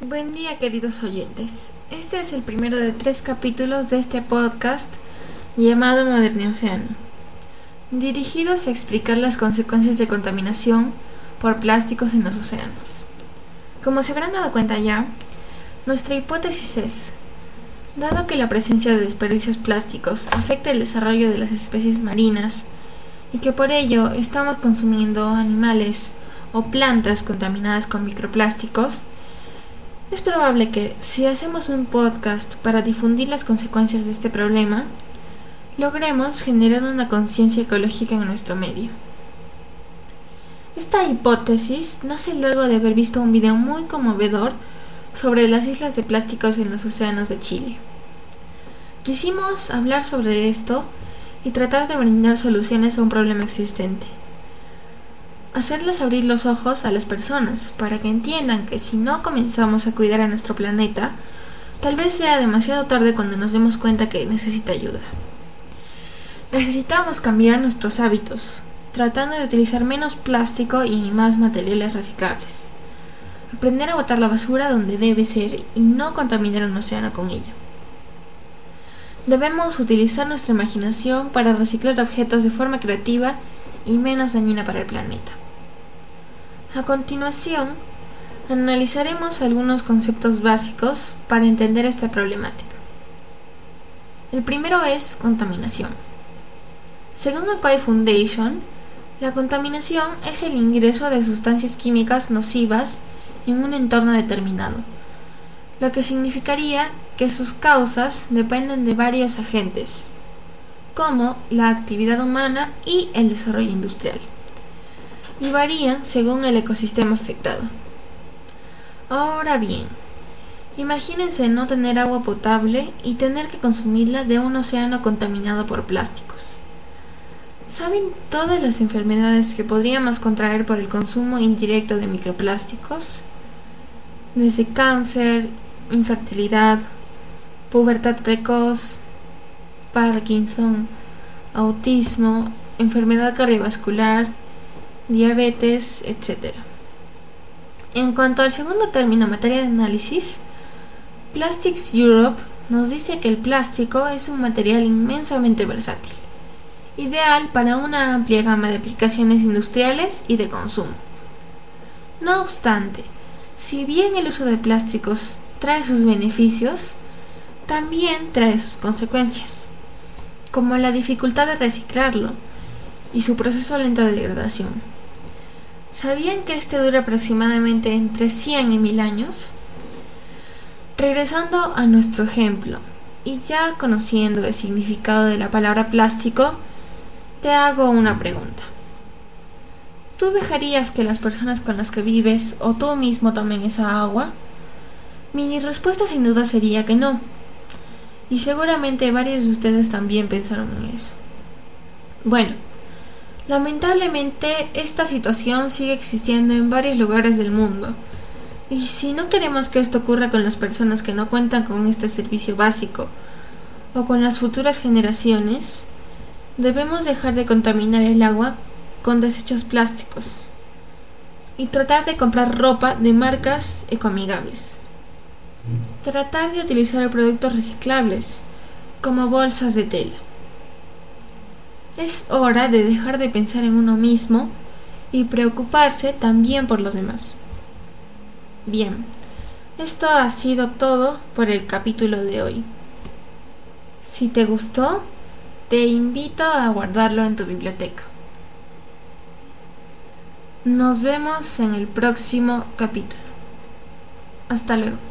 Buen día queridos oyentes. Este es el primero de tres capítulos de este podcast llamado Moderno Océano, dirigidos a explicar las consecuencias de contaminación por plásticos en los océanos. Como se habrán dado cuenta ya, nuestra hipótesis es, dado que la presencia de desperdicios plásticos afecta el desarrollo de las especies marinas y que por ello estamos consumiendo animales o plantas contaminadas con microplásticos, es probable que si hacemos un podcast para difundir las consecuencias de este problema, logremos generar una conciencia ecológica en nuestro medio. Esta hipótesis nace luego de haber visto un video muy conmovedor sobre las islas de plásticos en los océanos de Chile. Quisimos hablar sobre esto y tratar de brindar soluciones a un problema existente hacerles abrir los ojos a las personas para que entiendan que si no comenzamos a cuidar a nuestro planeta, tal vez sea demasiado tarde cuando nos demos cuenta que necesita ayuda. Necesitamos cambiar nuestros hábitos, tratando de utilizar menos plástico y más materiales reciclables. Aprender a botar la basura donde debe ser y no contaminar un océano con ella. Debemos utilizar nuestra imaginación para reciclar objetos de forma creativa y menos dañina para el planeta. A continuación, analizaremos algunos conceptos básicos para entender esta problemática. El primero es contaminación. Según Aquai Foundation, la contaminación es el ingreso de sustancias químicas nocivas en un entorno determinado, lo que significaría que sus causas dependen de varios agentes, como la actividad humana y el desarrollo industrial y varían según el ecosistema afectado. Ahora bien, imagínense no tener agua potable y tener que consumirla de un océano contaminado por plásticos. ¿Saben todas las enfermedades que podríamos contraer por el consumo indirecto de microplásticos? Desde cáncer, infertilidad, pubertad precoz, Parkinson, autismo, enfermedad cardiovascular, diabetes, etc. En cuanto al segundo término, materia de análisis, Plastics Europe nos dice que el plástico es un material inmensamente versátil, ideal para una amplia gama de aplicaciones industriales y de consumo. No obstante, si bien el uso de plásticos trae sus beneficios, también trae sus consecuencias, como la dificultad de reciclarlo y su proceso lento de degradación. ¿Sabían que este dura aproximadamente entre 100 y 1000 años? Regresando a nuestro ejemplo, y ya conociendo el significado de la palabra plástico, te hago una pregunta. ¿Tú dejarías que las personas con las que vives o tú mismo tomen esa agua? Mi respuesta sin duda sería que no. Y seguramente varios de ustedes también pensaron en eso. Bueno, Lamentablemente, esta situación sigue existiendo en varios lugares del mundo. Y si no queremos que esto ocurra con las personas que no cuentan con este servicio básico o con las futuras generaciones, debemos dejar de contaminar el agua con desechos plásticos y tratar de comprar ropa de marcas ecoamigables. Tratar de utilizar productos reciclables como bolsas de tela. Es hora de dejar de pensar en uno mismo y preocuparse también por los demás. Bien, esto ha sido todo por el capítulo de hoy. Si te gustó, te invito a guardarlo en tu biblioteca. Nos vemos en el próximo capítulo. Hasta luego.